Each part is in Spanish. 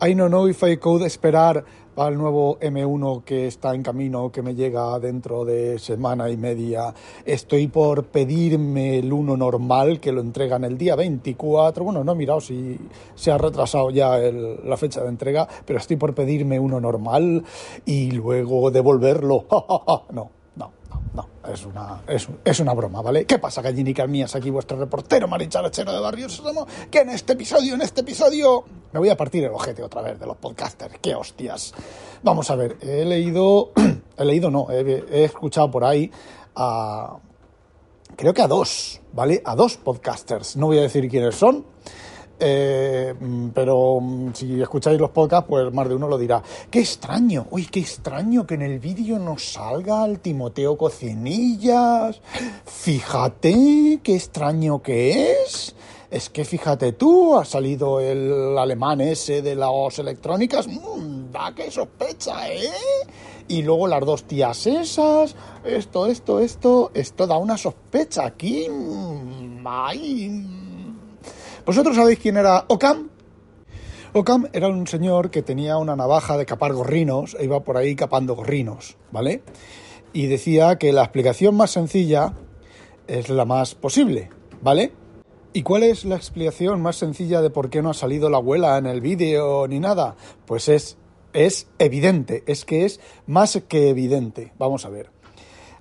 I no know if I could esperar el nuevo M1 que está en camino, que me llega dentro de semana y media. Estoy por pedirme el 1 normal, que lo entregan el día 24. Bueno, no he mirado si se ha retrasado ya el- la fecha de entrega, pero estoy por pedirme uno normal y luego devolverlo. no. Es una, es, es una broma, ¿vale? ¿Qué pasa, gallinicas mías? Aquí vuestro reportero maricharachero de Barrio Sésamo, que en este episodio, en este episodio, me voy a partir el ojete otra vez de los podcasters. ¡Qué hostias! Vamos a ver, he leído, he leído no, he, he escuchado por ahí a, creo que a dos, ¿vale? A dos podcasters. No voy a decir quiénes son, eh, pero mm, si escucháis los podcasts, pues más de uno lo dirá. Qué extraño, uy, qué extraño que en el vídeo no salga el Timoteo Cocinillas. Fíjate, qué extraño que es. Es que fíjate tú, ha salido el alemán ese de las electrónicas. Mm, da que sospecha, ¿eh? Y luego las dos tías esas. Esto, esto, esto. Esto da una sospecha aquí. Mm, Ay. ¿Vosotros sabéis quién era Ocam? Ocam era un señor que tenía una navaja de capar gorrinos e iba por ahí capando gorrinos, ¿vale? Y decía que la explicación más sencilla es la más posible, ¿vale? ¿Y cuál es la explicación más sencilla de por qué no ha salido la abuela en el vídeo ni nada? Pues es, es evidente, es que es más que evidente. Vamos a ver.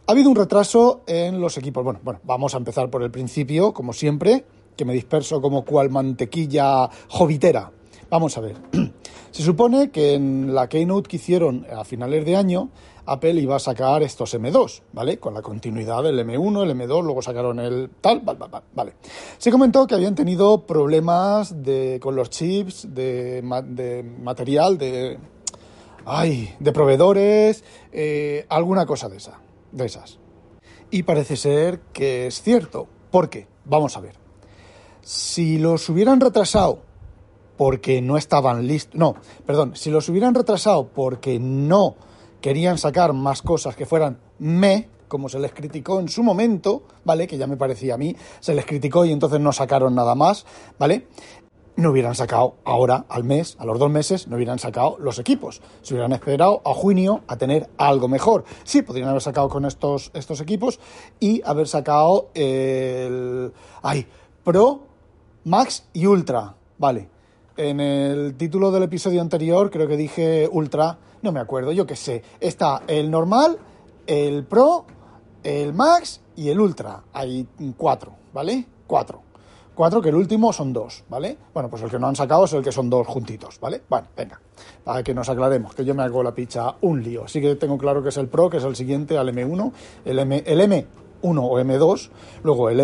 Ha habido un retraso en los equipos. Bueno, bueno, vamos a empezar por el principio, como siempre, que me disperso como cual mantequilla jovitera. Vamos a ver. Se supone que en la keynote que hicieron a finales de año, Apple iba a sacar estos M2, ¿vale? Con la continuidad del M1, el M2, luego sacaron el tal, vale, vale, vale. Se comentó que habían tenido problemas de, con los chips, de, ma- de material, de, ay, de proveedores, eh, alguna cosa de esa, de esas. Y parece ser que es cierto. ¿Por qué? Vamos a ver. Si los hubieran retrasado porque no estaban listos, no, perdón, si los hubieran retrasado porque no querían sacar más cosas que fueran me, como se les criticó en su momento, ¿vale? Que ya me parecía a mí, se les criticó y entonces no sacaron nada más, ¿vale? no hubieran sacado ahora, al mes, a los dos meses, no hubieran sacado los equipos. Se hubieran esperado a junio a tener algo mejor. Sí, podrían haber sacado con estos, estos equipos y haber sacado el... ¡Ay! Pro, Max y Ultra. Vale. En el título del episodio anterior creo que dije Ultra, no me acuerdo, yo qué sé. Está el normal, el Pro, el Max y el Ultra. Hay cuatro, ¿vale? Cuatro. Cuatro, que el último son dos, ¿vale? Bueno, pues el que no han sacado es el que son dos juntitos, ¿vale? Bueno, venga, para que nos aclaremos, que yo me hago la picha un lío. Así que tengo claro que es el Pro, que es el siguiente al M1, el, M, el M1 o M2, luego el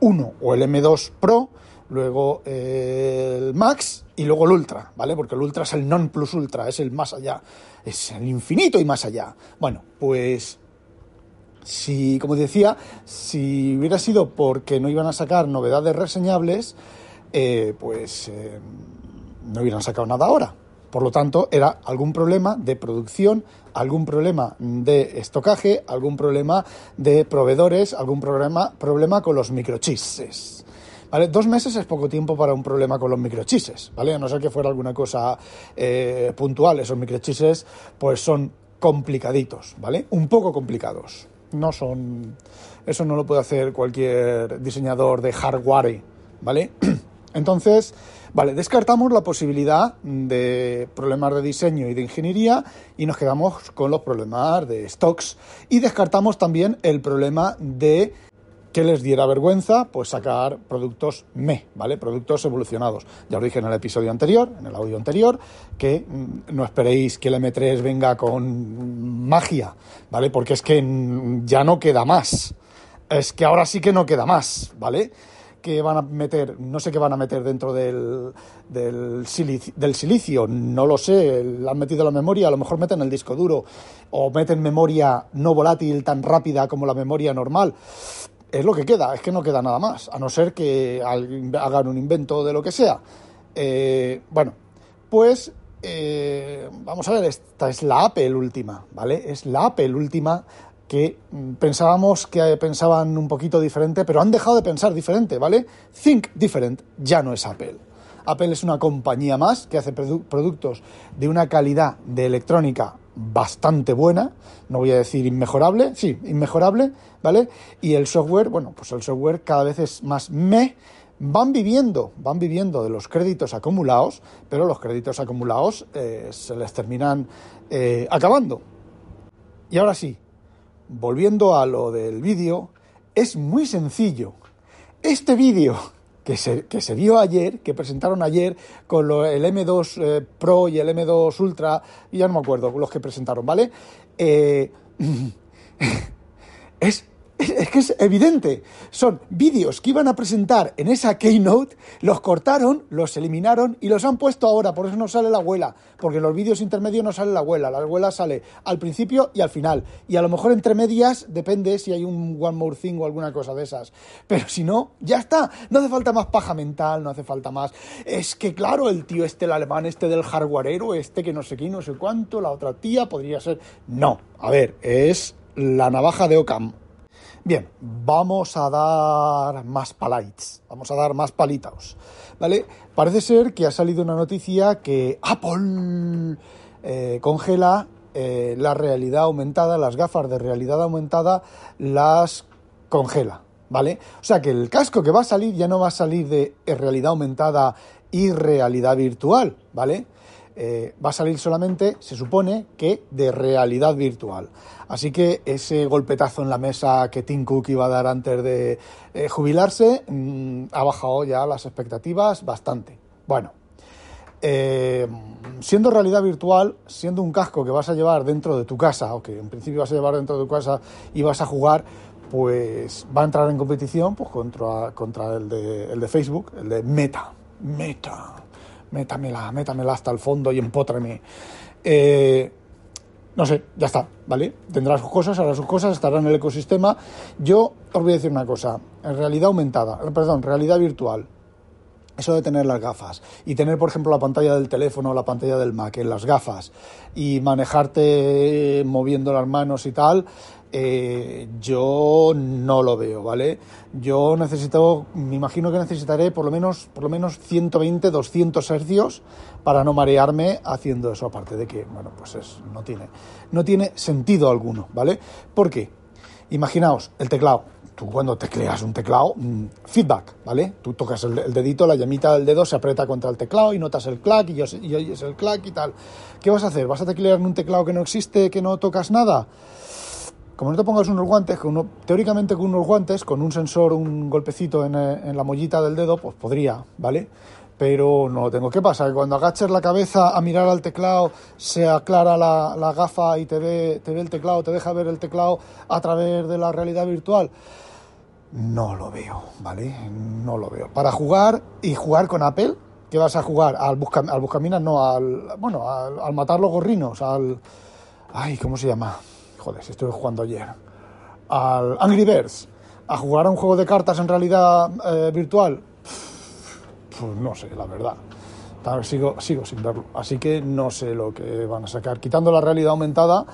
M1 o el M2 Pro, luego eh, el Max y luego el Ultra, ¿vale? Porque el Ultra es el non plus ultra, es el más allá, es el infinito y más allá. Bueno, pues si, como decía, si hubiera sido porque no iban a sacar novedades reseñables, eh, pues eh, no hubieran sacado nada ahora. Por lo tanto, era algún problema de producción, algún problema de estocaje, algún problema de proveedores, algún problema, problema con los microchips. ¿Vale? Dos meses es poco tiempo para un problema con los microchips, ¿vale? A no ser que fuera alguna cosa eh, puntual. Esos microchips, pues son complicaditos, ¿vale? Un poco complicados. No son. Eso no lo puede hacer cualquier diseñador de hardware, ¿vale? Entonces, vale, descartamos la posibilidad de problemas de diseño y de ingeniería y nos quedamos con los problemas de stocks y descartamos también el problema de que les diera vergüenza pues sacar productos me, ¿vale? Productos evolucionados. Ya os dije en el episodio anterior, en el audio anterior, que mm, no esperéis que el M3 venga con magia, ¿vale? Porque es que ya no queda más. Es que ahora sí que no queda más, ¿vale? Que van a meter, no sé qué van a meter dentro del, del, silicio, no lo sé, han metido la memoria, a lo mejor meten el disco duro o meten memoria no volátil tan rápida como la memoria normal. Es lo que queda, es que no queda nada más, a no ser que hagan un invento de lo que sea. Eh, bueno, pues eh, vamos a ver, esta es la Apple última, ¿vale? Es la Apple última que pensábamos que pensaban un poquito diferente, pero han dejado de pensar diferente, ¿vale? Think Different ya no es Apple. Apple es una compañía más que hace productos de una calidad de electrónica bastante buena, no voy a decir inmejorable, sí, inmejorable, ¿vale? Y el software, bueno, pues el software cada vez es más me, van viviendo, van viviendo de los créditos acumulados, pero los créditos acumulados eh, se les terminan eh, acabando. Y ahora sí, volviendo a lo del vídeo, es muy sencillo. Este vídeo que se, que se vio ayer, que presentaron ayer con el M2 eh, Pro y el M2 Ultra, ya no me acuerdo los que presentaron, ¿vale? Eh, es es que es evidente. Son vídeos que iban a presentar en esa Keynote, los cortaron, los eliminaron y los han puesto ahora. Por eso no sale la abuela. Porque en los vídeos intermedios no sale la abuela. La abuela sale al principio y al final. Y a lo mejor entre medias depende si hay un One More Thing o alguna cosa de esas. Pero si no, ya está. No hace falta más paja mental, no hace falta más. Es que claro, el tío este, el alemán, este del hardwareero, este que no sé qué, no sé cuánto, la otra tía podría ser. No. A ver, es la navaja de Ocam Bien, vamos a dar más palites, vamos a dar más palitos, ¿vale? Parece ser que ha salido una noticia que Apple eh, congela eh, la realidad aumentada, las gafas de realidad aumentada las congela, ¿vale? O sea que el casco que va a salir ya no va a salir de realidad aumentada y realidad virtual, ¿vale? Eh, va a salir solamente, se supone, que de realidad virtual. Así que ese golpetazo en la mesa que Tim Cook iba a dar antes de eh, jubilarse mm, ha bajado ya las expectativas bastante. Bueno, eh, siendo realidad virtual, siendo un casco que vas a llevar dentro de tu casa, o que en principio vas a llevar dentro de tu casa y vas a jugar, pues va a entrar en competición pues, contra, contra el, de, el de Facebook, el de Meta. Meta métamela, métamela hasta el fondo y empótrame. Eh, no sé, ya está, ¿vale? Tendrá sus cosas, hará sus cosas, estará en el ecosistema. Yo os voy a decir una cosa, en realidad aumentada, perdón, realidad virtual, eso de tener las gafas y tener, por ejemplo, la pantalla del teléfono o la pantalla del Mac en las gafas y manejarte moviendo las manos y tal, eh, yo no lo veo, ¿vale? Yo necesito, me imagino que necesitaré por lo menos, por lo menos 120, 200 hercios para no marearme haciendo eso, aparte de que, bueno, pues es, no, tiene, no tiene sentido alguno, ¿vale? ¿Por qué? Imaginaos el teclado. Tú cuando tecleas un teclado, mm, feedback, ¿vale? Tú tocas el, dedito, la llamita del dedo se aprieta contra el teclado y notas el clac y, y oyes el clac y tal. ¿Qué vas a hacer? ¿Vas a teclear un teclado que no existe, que no tocas nada? como no te pongas unos guantes, que uno, teóricamente con unos guantes, con un sensor, un golpecito en, eh, la mollita del dedo, pues podría, ¿vale? Pero no lo tengo. ¿Qué pasa? Que cuando agaches la cabeza a mirar al teclado, se aclara la, la gafa y te ve, te ve el teclado, te deja ver el teclado a través de la realidad virtual. No lo veo, ¿vale? No lo veo. Para jugar y jugar con Apple, ¿qué vas a jugar? Al, busca, al Buscaminas, no, al. Bueno, al, matar los gorrinos, al. Ay, ¿cómo se llama? joder, si estuve jugando ayer, al Angry Birds, a jugar a un juego de cartas en realidad eh, virtual, pues no sé, la verdad. Sigo, sigo sin verlo. Así que no sé lo que van a sacar. Quitando la realidad aumentada,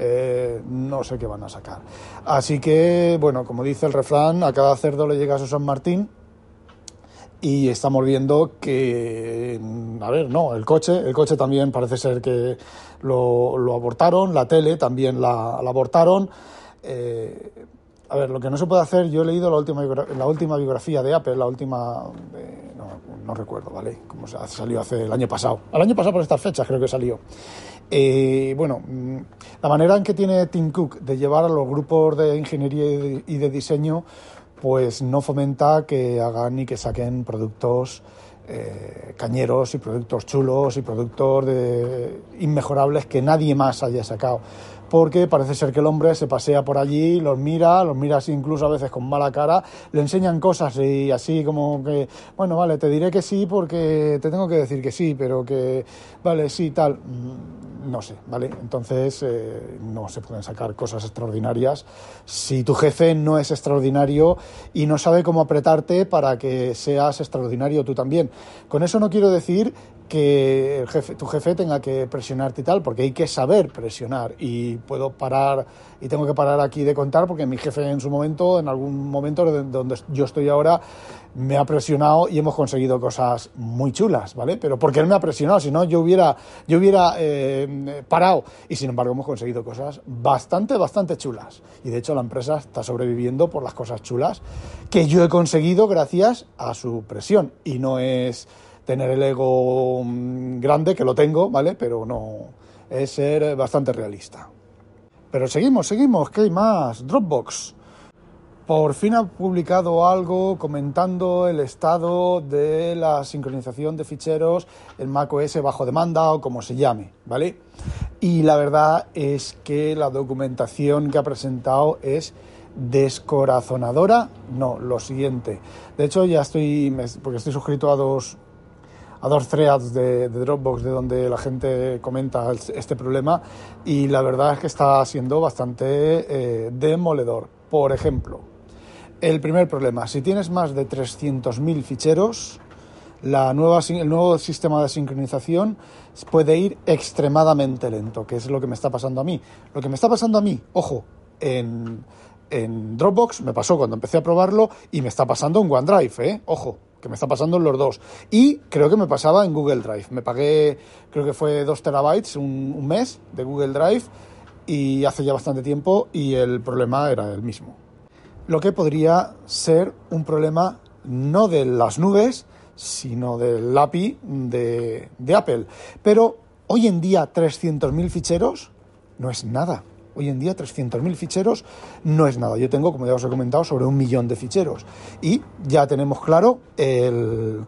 eh, no sé qué van a sacar. Así que, bueno, como dice el refrán, a cada cerdo le llega a su San Martín y estamos viendo que, a ver, no, el coche, el coche también parece ser que lo, abortaron, la tele también la, abortaron. Eh, a ver, lo que no se puede hacer, yo he leído la última, la última biografía de Apple, la última, no, recuerdo, ¿vale? Como salió hace el año pasado. El año pasado por estas fechas creo que salió. Eh, bueno, mm, la manera en que tiene Tim Cook de llevar a los grupos de ingeniería y de diseño pues no fomenta que hagan y que saquen productos eh, cañeros y productos chulos y productos de, inmejorables que nadie más haya sacado. Porque parece ser que el hombre se pasea por allí, los mira, los mira así incluso a veces con mala cara, le enseñan cosas y así como que, bueno, vale, te diré que sí porque te tengo que decir que sí, pero que, vale, sí, tal, mm, no sé, ¿vale? Entonces eh, no se pueden sacar cosas extraordinarias si tu jefe no es extraordinario y no sabe cómo apretarte para que seas extraordinario tú también. Con eso no quiero decir que el jefe, tu jefe tenga que presionarte y tal, porque hay que saber presionar. Y puedo parar, y tengo que parar aquí de contar, porque mi jefe en su momento, en algún momento donde yo estoy ahora, me ha presionado y hemos conseguido cosas muy chulas, ¿vale? Pero porque él me ha presionado, si no yo hubiera, yo hubiera eh, parado. Y sin embargo hemos conseguido cosas bastante, bastante chulas. Y de hecho la empresa está sobreviviendo por las cosas chulas que yo he conseguido gracias a su presión. Y no es tener el ego mm, grande, que lo tengo, ¿vale? Pero no, es ser bastante realista. Pero seguimos, seguimos, ¿qué hay más? Dropbox. Por fin ha publicado algo comentando el estado de la sincronización de ficheros en macOS bajo demanda o como se llame, ¿vale? Y la verdad es que la documentación que ha presentado es descorazonadora. No, lo siguiente. De hecho, ya estoy, porque estoy suscrito a dos a dos threads de, Dropbox de donde la gente comenta este problema y la verdad es que está siendo bastante eh, demoledor. Por ejemplo, el primer problema, si tienes más de 300.000 ficheros, la nueva, el nuevo sistema de sincronización puede ir extremadamente lento, que es lo que me está pasando a mí. Lo que me está pasando a mí, ojo, en, Dropbox me pasó cuando empecé a probarlo y me está pasando en OneDrive, ¿eh? Ojo, que me está pasando en los dos. Y creo que me pasaba en Google Drive. Me pagué, creo que fue 2 terabytes un, mes de Google Drive y hace ya bastante tiempo y el problema era el mismo. Lo que podría ser un problema no de las nubes, sino del API de, de Apple. Pero hoy en día 300.000 ficheros no es nada. Hoy en día 300.000 ficheros no es nada. Yo tengo, como ya os he comentado, sobre un millón de ficheros. Y ya tenemos claro el,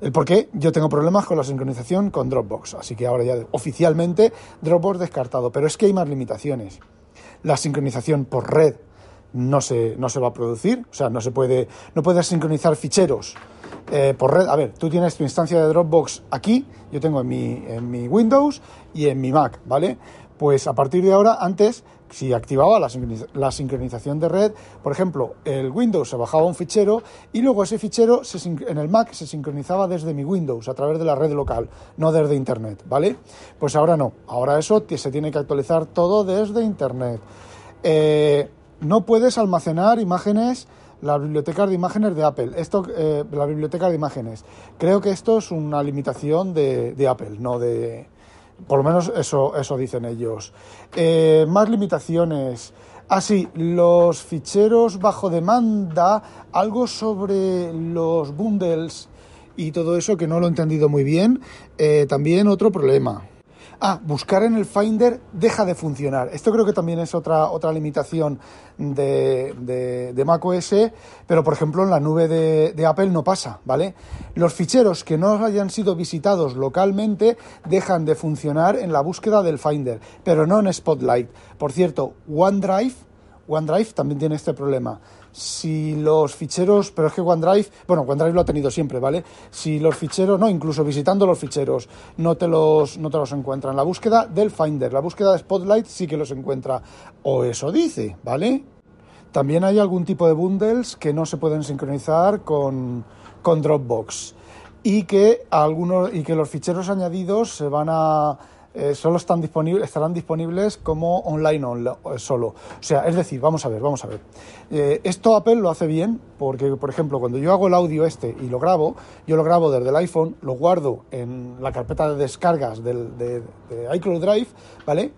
el por qué yo tengo problemas con la sincronización con Dropbox. Así que ahora ya oficialmente Dropbox descartado. Pero es que hay más limitaciones. La sincronización por red no se, no se va a producir. O sea, no se puede, no puedes sincronizar ficheros eh, por red. A ver, tú tienes tu instancia de Dropbox aquí, yo tengo en mi, en mi Windows y en mi Mac, ¿vale? Pues a partir de ahora, antes, si activaba la, sincronización de red, por ejemplo, el Windows se bajaba un fichero y luego ese fichero en el Mac se sincronizaba desde mi Windows a través de la red local, no desde Internet, ¿vale? Pues ahora no, ahora eso se tiene que actualizar todo desde Internet. Eh, no puedes almacenar imágenes la biblioteca de imágenes de Apple. Esto, eh, la biblioteca de imágenes. Creo que esto es una limitación de Apple, no de, por lo menos eso, eso dicen ellos. Eh, más limitaciones. Ah, sí, los ficheros bajo demanda, algo sobre los bundles y todo eso que no lo he entendido muy bien. Eh, también otro problema. Ah, buscar en el Finder deja de funcionar. Esto creo que también es otra, otra limitación de, de, de macOS, pero por ejemplo en la nube de, de, Apple no pasa, ¿vale? Los ficheros que no hayan sido visitados localmente dejan de funcionar en la búsqueda del Finder, pero no en Spotlight. Por cierto, OneDrive, OneDrive también tiene este problema si los ficheros, pero es que OneDrive, bueno, OneDrive lo ha tenido siempre, ¿vale? Si los ficheros, no, incluso visitando los ficheros, no te los, no te los encuentran. La búsqueda del Finder, la búsqueda de Spotlight sí que los encuentra, o eso dice, ¿vale? También hay algún tipo de bundles que no se pueden sincronizar con, con Dropbox y que, algunos, y que los ficheros añadidos se van a eh, solo están disponibles, estarán disponibles como online eh, solo. O sea, es decir, vamos a ver, vamos a ver. Eh, esto Apple lo hace bien porque, por ejemplo, cuando yo hago el audio este y lo grabo, yo lo grabo desde el iPhone, lo guardo en la carpeta de descargas del, de, de iCloud Drive, ¿vale?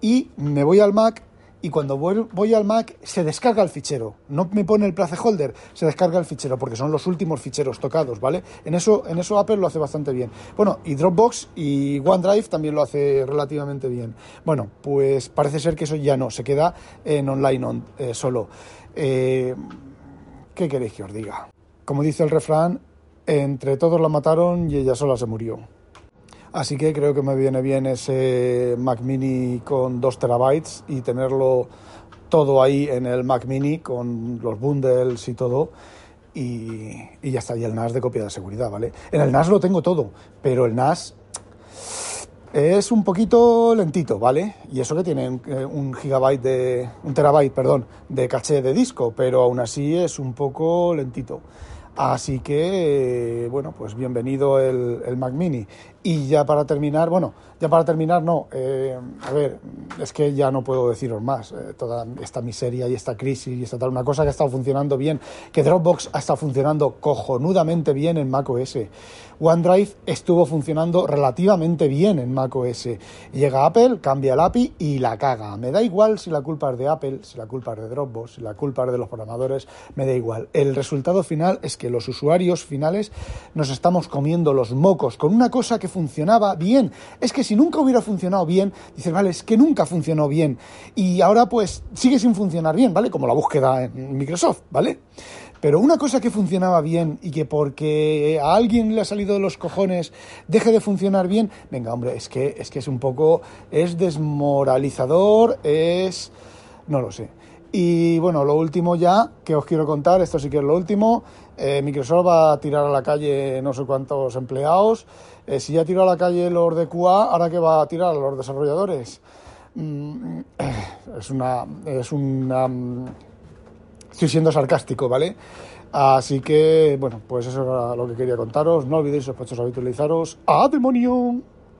Y me voy al Mac y cuando voy, al Mac se descarga el fichero. No me pone el placeholder, se descarga el fichero porque son los últimos ficheros tocados, ¿vale? En eso, en eso Apple lo hace bastante bien. Bueno, y Dropbox y OneDrive también lo hace relativamente bien. Bueno, pues parece ser que eso ya no, se queda en online eh, solo. Eh, ¿Qué queréis que os diga? Como dice el refrán, entre todos la mataron y ella sola se murió. Así que creo que me viene bien ese Mac Mini con 2 terabytes y tenerlo todo ahí en el Mac Mini con los bundles y todo. Y, y ya está, y el NAS de copia de seguridad, ¿vale? En el NAS lo tengo todo, pero el NAS es un poquito lentito, ¿vale? Y eso que tiene un, gigabyte de. un terabyte, perdón, de caché de disco, pero aún así es un poco lentito. Así que, bueno, pues bienvenido el Mac Mini. Y ya para terminar, bueno, ya para terminar, no, eh, a ver, es que ya no puedo deciros más. Eh, toda esta miseria y esta crisis y esta tal, una cosa que ha estado funcionando bien, que Dropbox ha estado funcionando cojonudamente bien en macOS. OneDrive estuvo funcionando relativamente bien en macOS. Llega Apple, cambia el API y la caga. Me da igual si la culpa es de Apple, si la culpa es de Dropbox, si la culpa es de los programadores, me da igual. El resultado final es que los usuarios finales nos estamos comiendo los mocos con una cosa que funcionaba bien. Es que si nunca hubiera funcionado bien, dices, vale, es que nunca funcionó bien. Y ahora pues sigue sin funcionar bien, ¿vale? Como la búsqueda en Microsoft, ¿vale? Pero una cosa que funcionaba bien y que porque a alguien le ha salido de los cojones deje de funcionar bien, venga, hombre, es que es que es un poco es desmoralizador, es no lo sé. Y bueno, lo último ya que os quiero contar, esto sí que es lo último, eh, Microsoft va a tirar a la calle no sé cuántos empleados. Eh, si ya tiró a la calle los de QA, ahora que va a tirar a los desarrolladores. Mm, es una es una mm, Estoy siendo sarcástico, ¿vale? Así que, bueno, pues eso era lo que quería contaros. No olvidéis, sospechosos, habitualizaros. ¡A demonio!